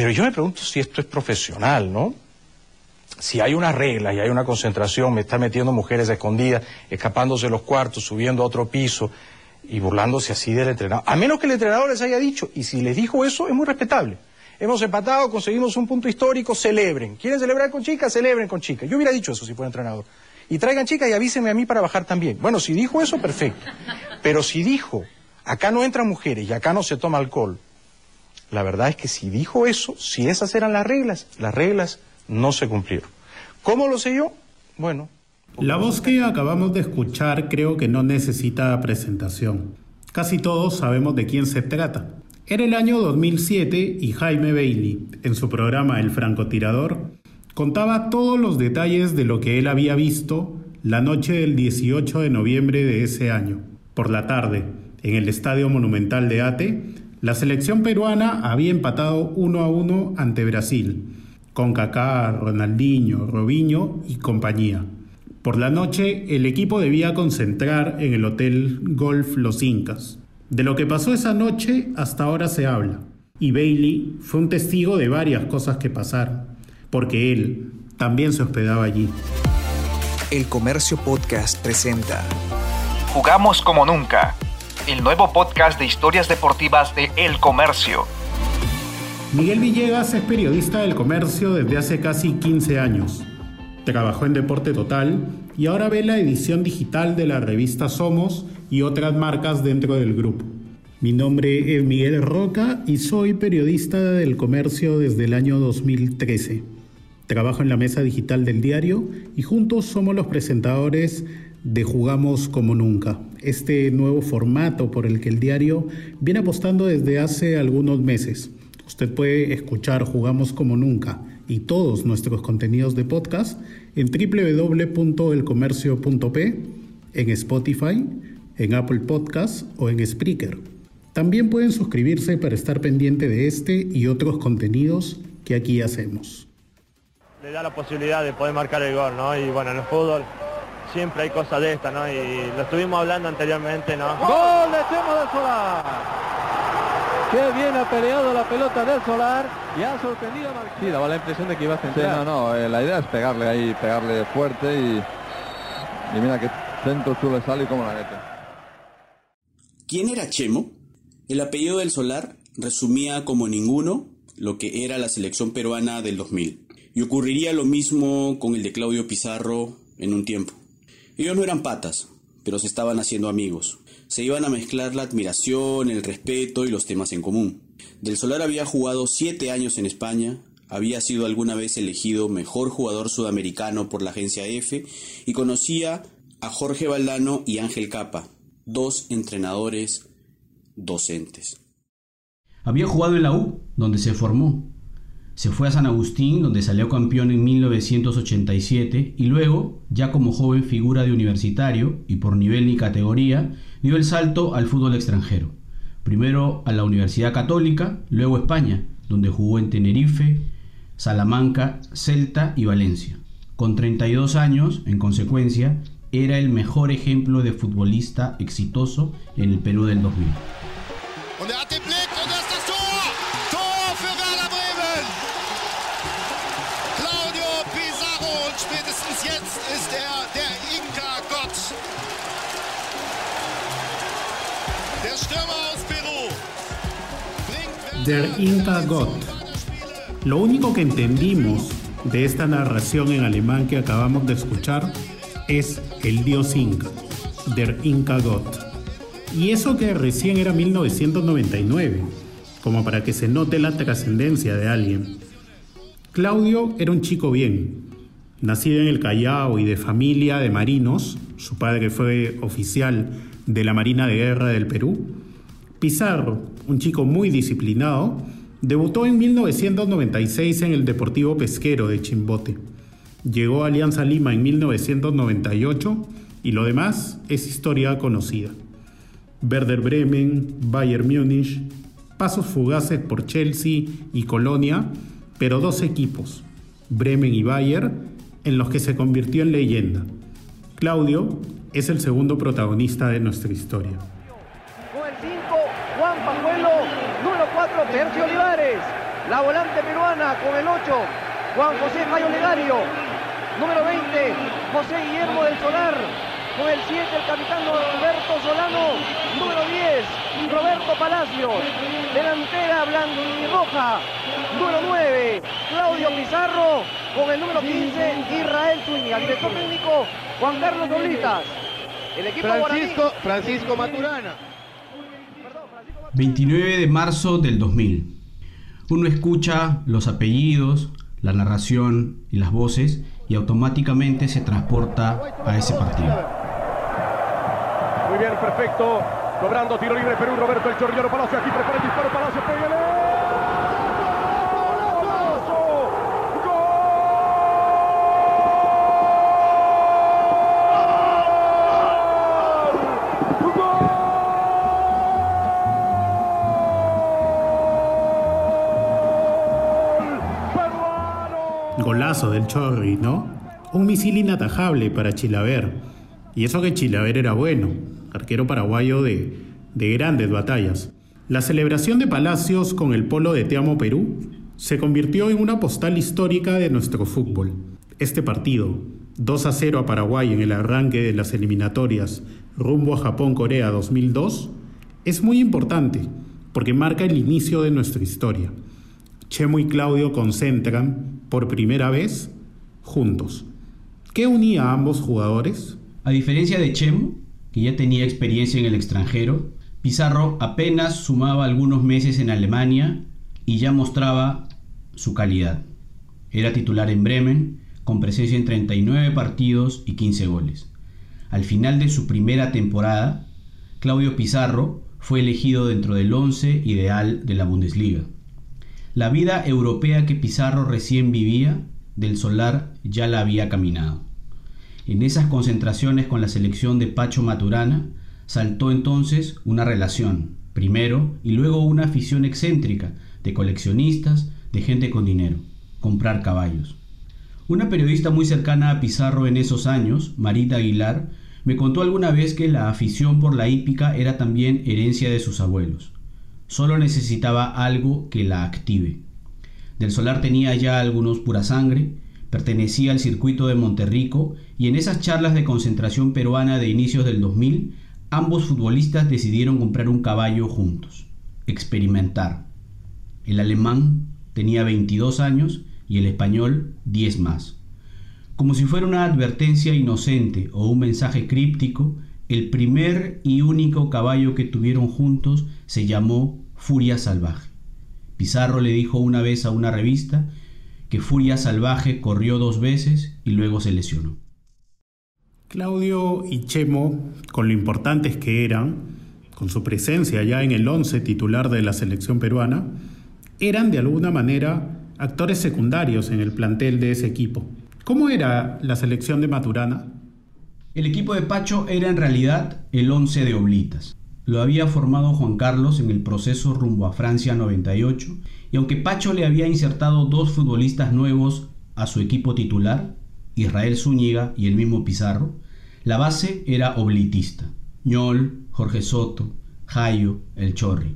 Pero yo me pregunto si esto es profesional, ¿no? Si hay una regla y hay una concentración, me está metiendo mujeres escondidas, escapándose de los cuartos, subiendo a otro piso y burlándose así del entrenador. A menos que el entrenador les haya dicho, y si les dijo eso, es muy respetable. Hemos empatado, conseguimos un punto histórico, celebren. ¿Quieren celebrar con chicas? Celebren con chicas. Yo hubiera dicho eso si fuera entrenador. Y traigan chicas y avísenme a mí para bajar también. Bueno, si dijo eso, perfecto. Pero si dijo, acá no entran mujeres y acá no se toma alcohol, la verdad es que si dijo eso, si esas eran las reglas, las reglas no se cumplieron. ¿Cómo lo sé yo? Bueno. La voz que acabamos de escuchar creo que no necesita presentación. Casi todos sabemos de quién se trata. Era el año 2007 y Jaime Bailey, en su programa El francotirador, contaba todos los detalles de lo que él había visto la noche del 18 de noviembre de ese año. Por la tarde, en el Estadio Monumental de Ate, la selección peruana había empatado 1 a 1 ante Brasil, con Kaká, Ronaldinho, Robinho y compañía. Por la noche, el equipo debía concentrar en el Hotel Golf Los Incas. De lo que pasó esa noche hasta ahora se habla, y Bailey fue un testigo de varias cosas que pasaron, porque él también se hospedaba allí. El Comercio Podcast presenta Jugamos como nunca el nuevo podcast de historias deportivas de El Comercio. Miguel Villegas es periodista del comercio desde hace casi 15 años. Trabajó en Deporte Total y ahora ve la edición digital de la revista Somos y otras marcas dentro del grupo. Mi nombre es Miguel Roca y soy periodista del comercio desde el año 2013. Trabajo en la mesa digital del diario y juntos somos los presentadores de Jugamos como Nunca, este nuevo formato por el que el diario viene apostando desde hace algunos meses. Usted puede escuchar Jugamos como Nunca y todos nuestros contenidos de podcast en www.elcomercio.p, en Spotify, en Apple Podcasts o en Spreaker. También pueden suscribirse para estar pendiente de este y otros contenidos que aquí hacemos. Le da la posibilidad de poder marcar el gol, ¿no? Y bueno, en el fútbol siempre hay cosas de estas, ¿no? Y lo estuvimos hablando anteriormente, ¿no? ¡Gol de Chemo del Solar! Qué bien ha peleado la pelota del Solar y ha sorprendido a Marquinhos. Sí, daba la impresión de que iba a centrar. Sí, no, no, eh, la idea es pegarle ahí, pegarle fuerte y, y mira que centro tú le sale y como la mete. ¿Quién era Chemo? El apellido del Solar resumía como ninguno lo que era la selección peruana del 2000. Y ocurriría lo mismo con el de Claudio Pizarro en un tiempo. Ellos no eran patas, pero se estaban haciendo amigos. Se iban a mezclar la admiración, el respeto y los temas en común. Del Solar había jugado siete años en España, había sido alguna vez elegido mejor jugador sudamericano por la agencia F y conocía a Jorge Valdano y Ángel Capa, dos entrenadores docentes. Había jugado en la U, donde se formó, se fue a San Agustín, donde salió campeón en 1987, y luego, ya como joven figura de universitario y por nivel y categoría, dio el salto al fútbol extranjero. Primero a la Universidad Católica, luego a España, donde jugó en Tenerife, Salamanca, Celta y Valencia. Con 32 años, en consecuencia, era el mejor ejemplo de futbolista exitoso en el Perú del 2000. Der Inka Gott. Lo único que entendimos de esta narración en alemán que acabamos de escuchar es el dios Inca, Der Inka Gott. Y eso que recién era 1999, como para que se note la trascendencia de alguien. Claudio era un chico bien, nacido en el Callao y de familia de marinos, su padre fue oficial de la Marina de Guerra del Perú, Pizarro, un chico muy disciplinado, debutó en 1996 en el Deportivo Pesquero de Chimbote. Llegó a Alianza Lima en 1998 y lo demás es historia conocida. Werder Bremen, Bayern Múnich, pasos fugaces por Chelsea y Colonia, pero dos equipos, Bremen y Bayern, en los que se convirtió en leyenda. Claudio es el segundo protagonista de nuestra historia. Con el 5, Juan Pajuelo. Número 4, Tercio Olivares. La volante peruana con el 8, Juan José Mayo Legario. Número 20, José Guillermo del Solar. Con el 7, el capitán Roberto Solano. Número 10, Roberto Palacios. Delantera blanquirroja. Número 9, Claudio Pizarro. Con el número 15, Israel Zúñiga. Director técnico, Juan Carlos Oblitas. El equipo Francisco, Francisco Maturana. 29 de marzo del 2000. Uno escucha los apellidos, la narración y las voces y automáticamente se transporta a ese partido. Perfecto. Cobrando tiro libre Perú, Roberto El Chorrillero Palacio. Aquí prepara el disparo, Palacio, pégale. Golazo del Chorri, ¿no? Un misil inatajable para Chilaver. Y eso que Chilaver era bueno, arquero paraguayo de, de grandes batallas. La celebración de Palacios con el polo de Te Amo Perú se convirtió en una postal histórica de nuestro fútbol. Este partido, 2 a 0 a Paraguay en el arranque de las eliminatorias rumbo a Japón-Corea 2002, es muy importante porque marca el inicio de nuestra historia. Chemo y Claudio concentran, por primera vez, juntos. ¿Qué unía a ambos jugadores? A diferencia de Chemo, que ya tenía experiencia en el extranjero, Pizarro apenas sumaba algunos meses en Alemania y ya mostraba su calidad. Era titular en Bremen, con presencia en 39 partidos y 15 goles. Al final de su primera temporada, Claudio Pizarro fue elegido dentro del once ideal de la Bundesliga. La vida europea que Pizarro recién vivía, del solar ya la había caminado. En esas concentraciones con la selección de Pacho Maturana, saltó entonces una relación, primero, y luego una afición excéntrica de coleccionistas, de gente con dinero, comprar caballos. Una periodista muy cercana a Pizarro en esos años, Marita Aguilar, me contó alguna vez que la afición por la hípica era también herencia de sus abuelos. Solo necesitaba algo que la active. Del Solar tenía ya algunos pura sangre, pertenecía al circuito de Monterrico y en esas charlas de concentración peruana de inicios del 2000, ambos futbolistas decidieron comprar un caballo juntos, experimentar. El alemán tenía 22 años y el español 10 más. Como si fuera una advertencia inocente o un mensaje críptico, el primer y único caballo que tuvieron juntos se llamó Furia Salvaje. Pizarro le dijo una vez a una revista que Furia Salvaje corrió dos veces y luego se lesionó. Claudio y Chemo, con lo importantes que eran, con su presencia ya en el once titular de la selección peruana, eran de alguna manera actores secundarios en el plantel de ese equipo. ¿Cómo era la selección de Maturana? El equipo de Pacho era en realidad el once de Oblitas. Lo había formado Juan Carlos en el proceso rumbo a Francia 98 y aunque Pacho le había insertado dos futbolistas nuevos a su equipo titular, Israel Zúñiga y el mismo Pizarro, la base era oblitista. Ñol, Jorge Soto, Jayo, El Chorri.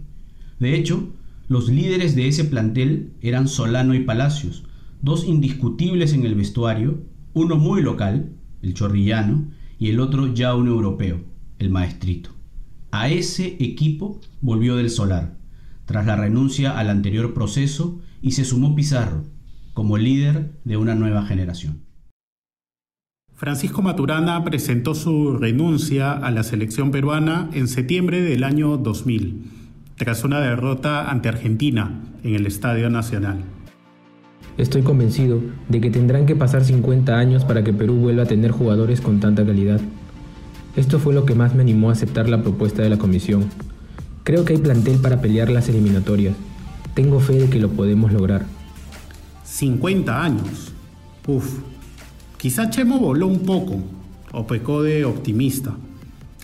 De hecho, los líderes de ese plantel eran Solano y Palacios, dos indiscutibles en el vestuario, uno muy local, el chorrillano, y el otro ya un europeo, el maestrito. A ese equipo volvió del Solar, tras la renuncia al anterior proceso, y se sumó Pizarro, como líder de una nueva generación. Francisco Maturana presentó su renuncia a la selección peruana en septiembre del año 2000, tras una derrota ante Argentina en el Estadio Nacional. Estoy convencido de que tendrán que pasar 50 años para que Perú vuelva a tener jugadores con tanta calidad. Esto fue lo que más me animó a aceptar la propuesta de la comisión. Creo que hay plantel para pelear las eliminatorias. Tengo fe de que lo podemos lograr. 50 años. Uf. Quizá Chemo voló un poco, o pecó de optimista.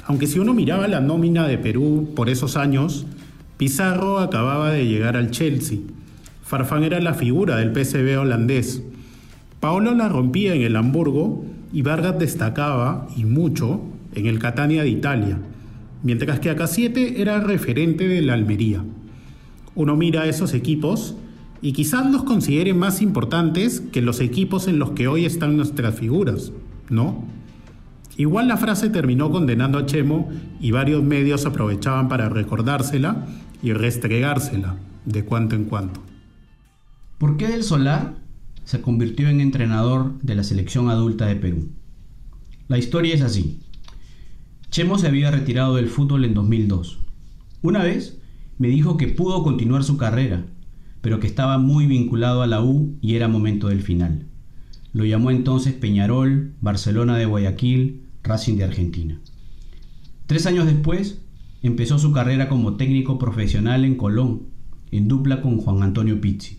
Aunque si uno miraba la nómina de Perú por esos años, Pizarro acababa de llegar al Chelsea. Farfán era la figura del PSV holandés. Paolo la rompía en el Hamburgo y Vargas destacaba, y mucho, en el Catania de Italia, mientras que Acasiete era referente de la Almería. Uno mira esos equipos y quizás nos considere más importantes que los equipos en los que hoy están nuestras figuras, ¿no? Igual la frase terminó condenando a Chemo y varios medios aprovechaban para recordársela y restregársela de cuanto en cuanto. ¿Por qué Del Solar se convirtió en entrenador de la selección adulta de Perú? La historia es así. Chemo se había retirado del fútbol en 2002. Una vez me dijo que pudo continuar su carrera, pero que estaba muy vinculado a la U y era momento del final. Lo llamó entonces Peñarol, Barcelona de Guayaquil, Racing de Argentina. Tres años después, empezó su carrera como técnico profesional en Colón, en dupla con Juan Antonio Pizzi.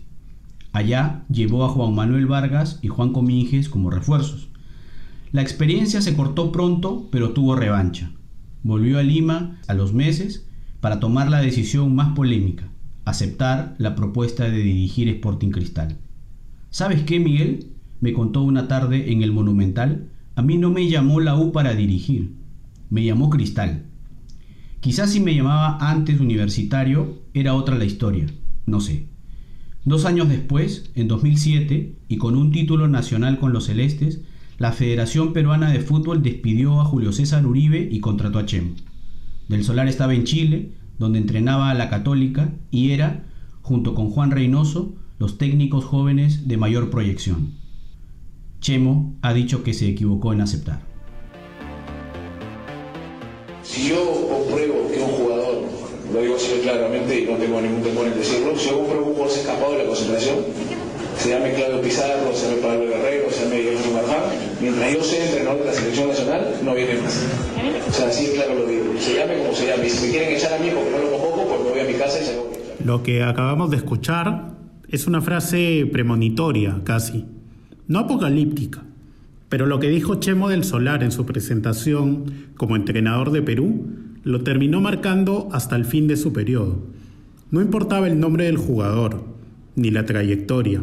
Allá llevó a Juan Manuel Vargas y Juan Cominges como refuerzos. La experiencia se cortó pronto, pero tuvo revancha. Volvió a Lima a los meses para tomar la decisión más polémica, aceptar la propuesta de dirigir Sporting Cristal. ¿Sabes qué, Miguel? Me contó una tarde en el Monumental. A mí no me llamó la U para dirigir, me llamó Cristal. Quizás si me llamaba antes universitario era otra la historia, no sé. Dos años después, en 2007, y con un título nacional con los Celestes, la Federación Peruana de Fútbol despidió a Julio César Uribe y contrató a Chemo. Del Solar estaba en Chile, donde entrenaba a la Católica y era, junto con Juan Reynoso, los técnicos jóvenes de mayor proyección. Chemo ha dicho que se equivocó en aceptar. Si yo compruebo que un jugador, lo digo así claramente y no tengo ningún temor en decirlo, si yo compruebo que un jugador se ha escapado de la concentración, se llame Claudio Pizarro, se llame Pablo Guerrero, se llame Guillermo Marján, mientras yo sea entrenador de la selección nacional, no viene más. O sea, así claro lo digo. Se llame como se llame. Y si me quieren echar a mí porque no lo convoco, pues me voy a mi casa y se acabó. Lo que acabamos de escuchar es una frase premonitoria, casi. No apocalíptica. Pero lo que dijo Chemo del Solar en su presentación como entrenador de Perú lo terminó marcando hasta el fin de su periodo. No importaba el nombre del jugador, ni la trayectoria.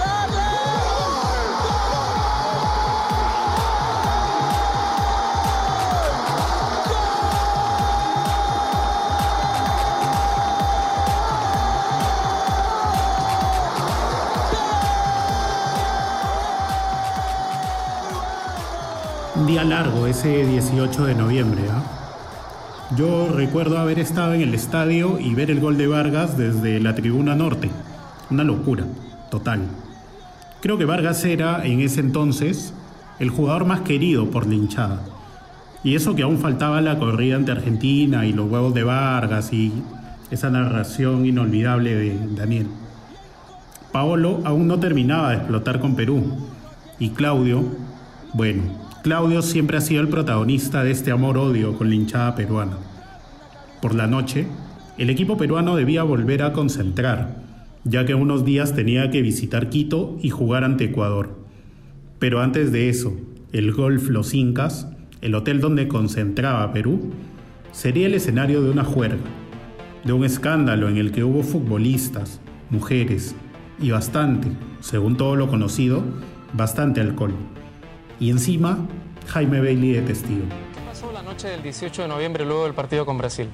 Un día largo ese 18 de noviembre. ¿ah? Yo recuerdo haber estado en el estadio y ver el gol de Vargas desde la tribuna norte. Una locura, total. Creo que Vargas era, en ese entonces, el jugador más querido por la hinchada. Y eso que aún faltaba la corrida ante Argentina y los huevos de Vargas y esa narración inolvidable de Daniel. Paolo aún no terminaba de explotar con Perú. Y Claudio, bueno, Claudio siempre ha sido el protagonista de este amor-odio con la peruana. Por la noche, el equipo peruano debía volver a concentrar, ya que unos días tenía que visitar Quito y jugar ante Ecuador. Pero antes de eso, el Golf Los Incas, el hotel donde concentraba Perú, sería el escenario de una juerga, de un escándalo en el que hubo futbolistas, mujeres y bastante, según todo lo conocido, bastante alcohol. Y encima, Jaime Bailey de testigo. ¿Qué pasó la noche del 18 de noviembre luego del partido con Brasil?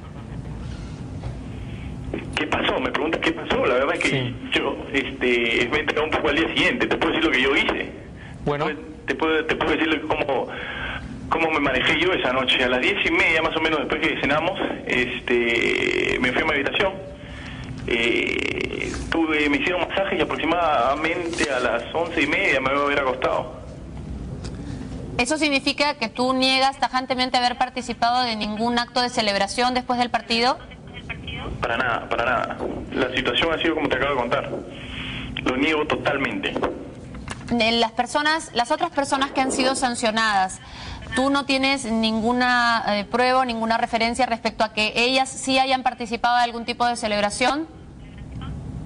¿Qué pasó? Me preguntas qué pasó. La verdad es que yo este, me enteré un poco al día siguiente. Te puedo decir lo que yo hice. Bueno. Te puedo, te puedo decir cómo, cómo me manejé yo esa noche. A las diez y media, más o menos, después que cenamos, este, me fui a mi habitación. Eh, tuve, me hicieron masajes y aproximadamente a las once y media me voy a haber acostado. ¿Eso significa que tú niegas tajantemente haber participado de ningún acto de celebración después del partido? Para nada, para nada. La situación ha sido como te acabo de contar. Lo niego totalmente. Las personas, las otras personas que han sido sancionadas, ¿tú no tienes ninguna eh, prueba, ninguna referencia respecto a que ellas sí hayan participado de algún tipo de celebración?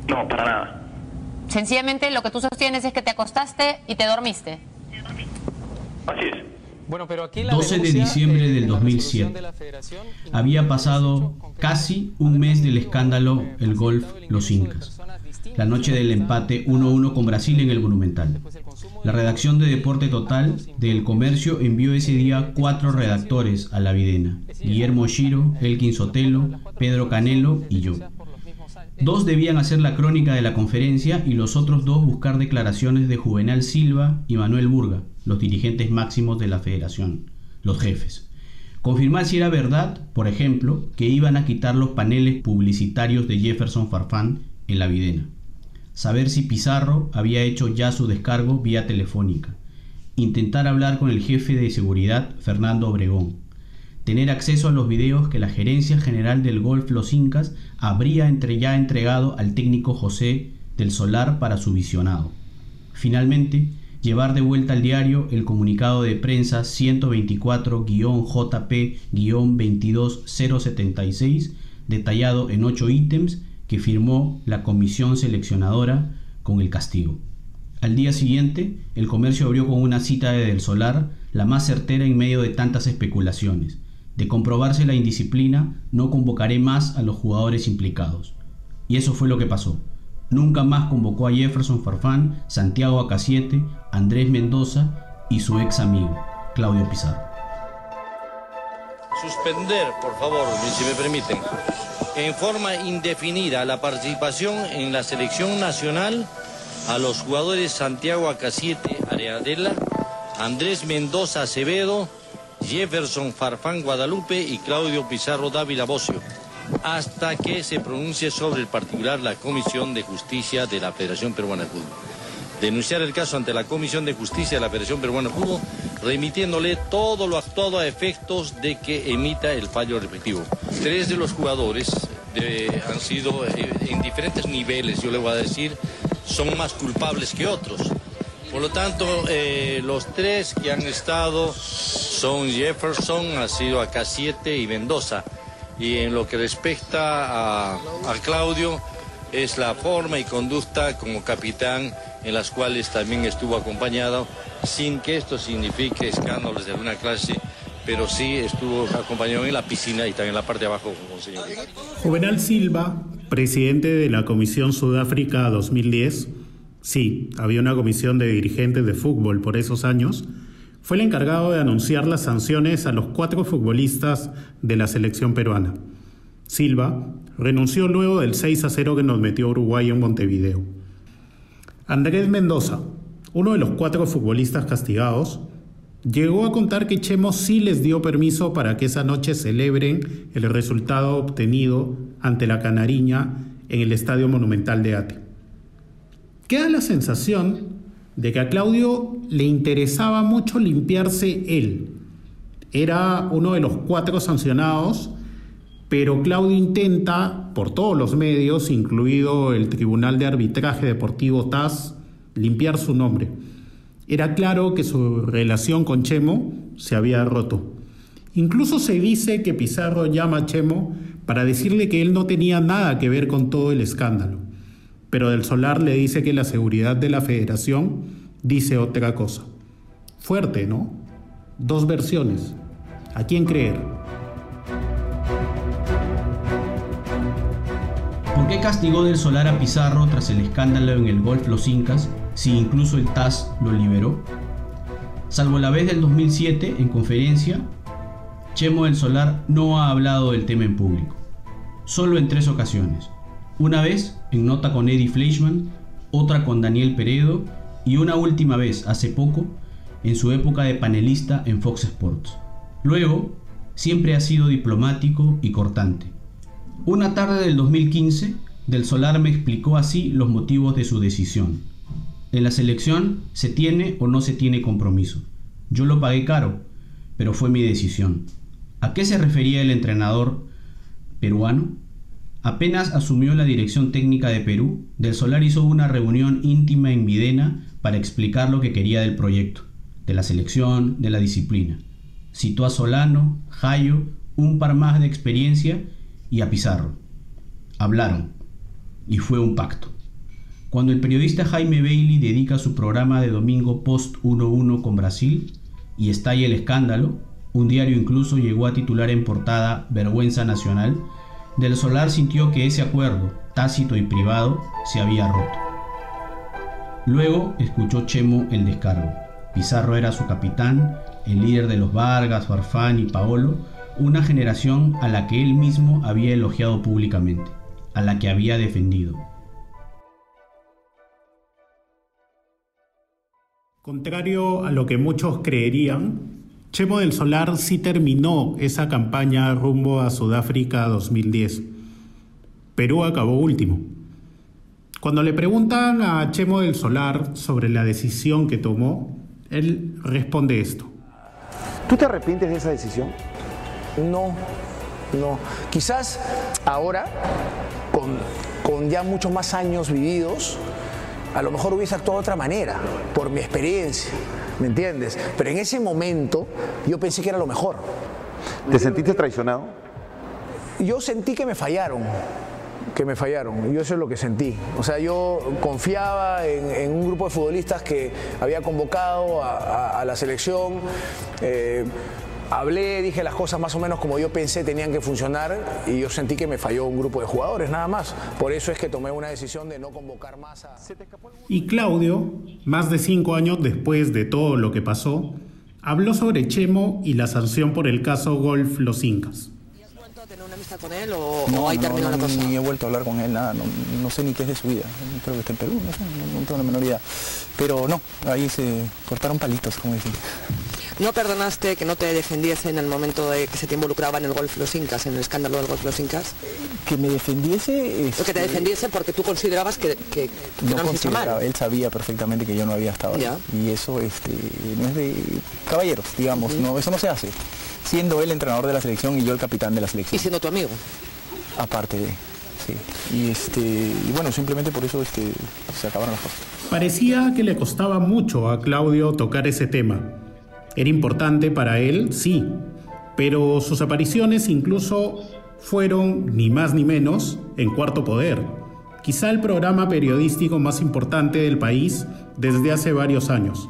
No, para nada. Sencillamente lo que tú sostienes es que te acostaste y te dormiste. Así es. 12 de diciembre del 2007. Había pasado casi un mes del escándalo El Golf Los Incas. La noche del empate 1-1 con Brasil en el Monumental. La redacción de Deporte Total del Comercio envió ese día cuatro redactores a la Videna. Guillermo Shiro, Elkin Sotelo, Pedro Canelo y yo. Dos debían hacer la crónica de la conferencia y los otros dos buscar declaraciones de Juvenal Silva y Manuel Burga, los dirigentes máximos de la federación, los jefes. Confirmar si era verdad, por ejemplo, que iban a quitar los paneles publicitarios de Jefferson Farfán en la Videna. Saber si Pizarro había hecho ya su descargo vía telefónica. Intentar hablar con el jefe de seguridad, Fernando Obregón tener acceso a los videos que la Gerencia General del Golf Los Incas habría entre ya entregado al técnico José del Solar para su visionado. Finalmente, llevar de vuelta al diario el comunicado de prensa 124-JP-22076 detallado en ocho ítems que firmó la comisión seleccionadora con el castigo. Al día siguiente, el comercio abrió con una cita de Del Solar, la más certera en medio de tantas especulaciones. De comprobarse la indisciplina, no convocaré más a los jugadores implicados. Y eso fue lo que pasó. Nunca más convocó a Jefferson Farfán, Santiago Acasiete, Andrés Mendoza y su ex amigo, Claudio Pizarro. Suspender, por favor, si me permiten, en forma indefinida la participación en la selección nacional a los jugadores Santiago Acasiete Areadela, Andrés Mendoza Acevedo, Jefferson Farfán Guadalupe y Claudio Pizarro Dávila Bocio, hasta que se pronuncie sobre el particular la Comisión de Justicia de la Federación Peruana de Fútbol. Denunciar el caso ante la Comisión de Justicia de la Federación Peruana de Fútbol, remitiéndole todo lo actuado a efectos de que emita el fallo respectivo. Tres de los jugadores han sido eh, en diferentes niveles, yo le voy a decir, son más culpables que otros. Por lo tanto, eh, los tres que han estado son Jefferson, ha sido acá siete y Mendoza. Y en lo que respecta a, Claudio, es la forma y conducta como capitán en las cuales también estuvo acompañado, sin que esto signifique escándalos de alguna clase, pero sí estuvo acompañado en la piscina y también en la parte de abajo señor. Juvenal Silva, presidente de la Comisión Sudáfrica 2010, Sí, había una comisión de dirigentes de fútbol por esos años. Fue el encargado de anunciar las sanciones a los cuatro futbolistas de la selección peruana. Silva renunció luego del 6 a 0 que nos metió Uruguay en Montevideo. Andrés Mendoza, uno de los cuatro futbolistas castigados, llegó a contar que Chemo sí les dio permiso para que esa noche celebren el resultado obtenido ante la Canariña en el Estadio Monumental de Ate. Queda la sensación de que a Claudio le interesaba mucho limpiarse él. Era uno de los cuatro sancionados, pero Claudio intenta, por todos los medios, incluido el Tribunal de Arbitraje Deportivo TAS, limpiar su nombre. Era claro que su relación con Chemo se había roto. Incluso se dice que Pizarro llama a Chemo para decirle que él no tenía nada que ver con todo el escándalo pero del Solar le dice que la seguridad de la federación dice otra cosa. Fuerte, ¿no? Dos versiones. ¿A quién creer? ¿Por qué castigó del Solar a Pizarro tras el escándalo en el Golf Los Incas si incluso el TAS lo liberó? Salvo la vez del 2007 en conferencia, Chemo del Solar no ha hablado del tema en público, solo en tres ocasiones. Una vez en nota con Eddie Fleischman, otra con Daniel Peredo y una última vez hace poco en su época de panelista en Fox Sports. Luego, siempre ha sido diplomático y cortante. Una tarde del 2015, Del Solar me explicó así los motivos de su decisión. En la selección se tiene o no se tiene compromiso. Yo lo pagué caro, pero fue mi decisión. ¿A qué se refería el entrenador peruano? Apenas asumió la dirección técnica de Perú, Del Solar hizo una reunión íntima en Videna para explicar lo que quería del proyecto, de la selección, de la disciplina. Citó a Solano, Jayo, un par más de experiencia y a Pizarro. Hablaron, y fue un pacto. Cuando el periodista Jaime Bailey dedica su programa de domingo Post 1-1 con Brasil, y estalla el escándalo, un diario incluso llegó a titular en portada Vergüenza Nacional, Del Solar sintió que ese acuerdo, tácito y privado, se había roto. Luego escuchó Chemo el descargo. Pizarro era su capitán, el líder de los Vargas, Farfán y Paolo, una generación a la que él mismo había elogiado públicamente, a la que había defendido. Contrario a lo que muchos creerían, Chemo del Solar sí terminó esa campaña rumbo a Sudáfrica 2010. Perú acabó último. Cuando le preguntan a Chemo del Solar sobre la decisión que tomó, él responde esto. ¿Tú te arrepientes de esa decisión? No, no. Quizás ahora, con, con ya muchos más años vividos, a lo mejor hubiese actuado de otra manera, por mi experiencia, ¿me entiendes? Pero en ese momento yo pensé que era lo mejor. ¿Te sentiste traicionado? Yo sentí que me fallaron, que me fallaron, yo eso es lo que sentí. O sea, yo confiaba en, en un grupo de futbolistas que había convocado a, a, a la selección. Eh, hablé, dije las cosas más o menos como yo pensé tenían que funcionar y yo sentí que me falló un grupo de jugadores, nada más. Por eso es que tomé una decisión de no convocar más a... Y Claudio, más de cinco años después de todo lo que pasó, habló sobre Chemo y la sanción por el caso Golf Los Incas. tener una amistad con él o, No, o ahí no, terminó no, la cosa? ni he vuelto a hablar con él, nada, no, no sé ni qué es de su vida, creo que está en Perú, no sé, no, no tengo la menor idea. Pero no, ahí se cortaron palitos, como dicen. ¿No perdonaste que no te defendiese en el momento de que se te involucraba en el golf Los Incas, en el escándalo del golf Los Incas? Que me defendiese... O que te defendiese porque tú considerabas que, que, que no, consideraba, mal. él sabía perfectamente que yo no había estado ahí. Ya. Y eso este, no es de caballeros, digamos, no, eso no se hace. Siendo él entrenador de la selección y yo el capitán de la selección. Y siendo tu amigo. Aparte de, sí. Y, este, y bueno, simplemente por eso este, se acabaron las cosas. Parecía que le costaba mucho a Claudio tocar ese tema. Era importante para él, sí, pero sus apariciones incluso fueron, ni más ni menos, en Cuarto Poder, quizá el programa periodístico más importante del país desde hace varios años.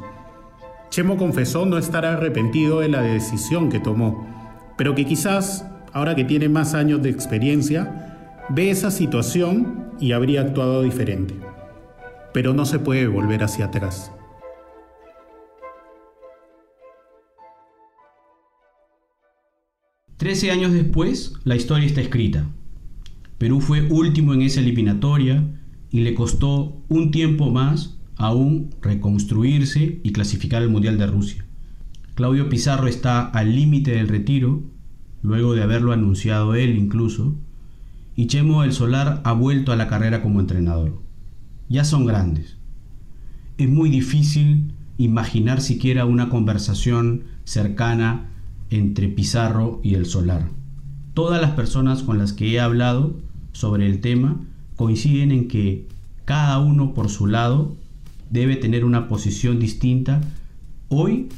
Chemo confesó no estar arrepentido de la decisión que tomó, pero que quizás, ahora que tiene más años de experiencia, ve esa situación y habría actuado diferente. Pero no se puede volver hacia atrás. Trece años después, la historia está escrita. Perú fue último en esa eliminatoria y le costó un tiempo más aún reconstruirse y clasificar al Mundial de Rusia. Claudio Pizarro está al límite del retiro, luego de haberlo anunciado él incluso, y Chemo del Solar ha vuelto a la carrera como entrenador. Ya son grandes. Es muy difícil imaginar siquiera una conversación cercana entre Pizarro y el Solar. Todas las personas con las que he hablado sobre el tema coinciden en que cada uno por su lado debe tener una posición distinta hoy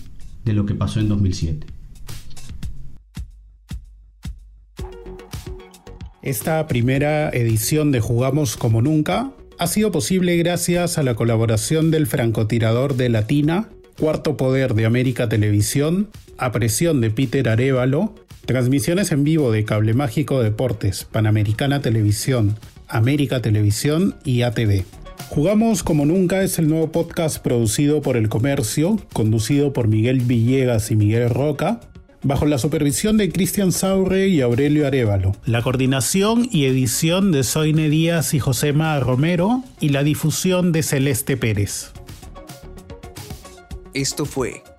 de lo que pasó en 2007. Esta primera edición de Jugamos como nunca ha sido posible gracias a la colaboración del francotirador de Latina, Cuarto Poder de América Televisión, a presión de Peter Arevalo, transmisiones en vivo de Cable Mágico Deportes, Panamericana Televisión, América Televisión y ATV. Jugamos como nunca es el nuevo podcast producido por El Comercio, conducido por Miguel Villegas y Miguel Roca, bajo la supervisión de Cristian Saure y Aurelio Arevalo. La coordinación y edición de Soine Díaz y Josema Romero y la difusión de Celeste Pérez. Esto fue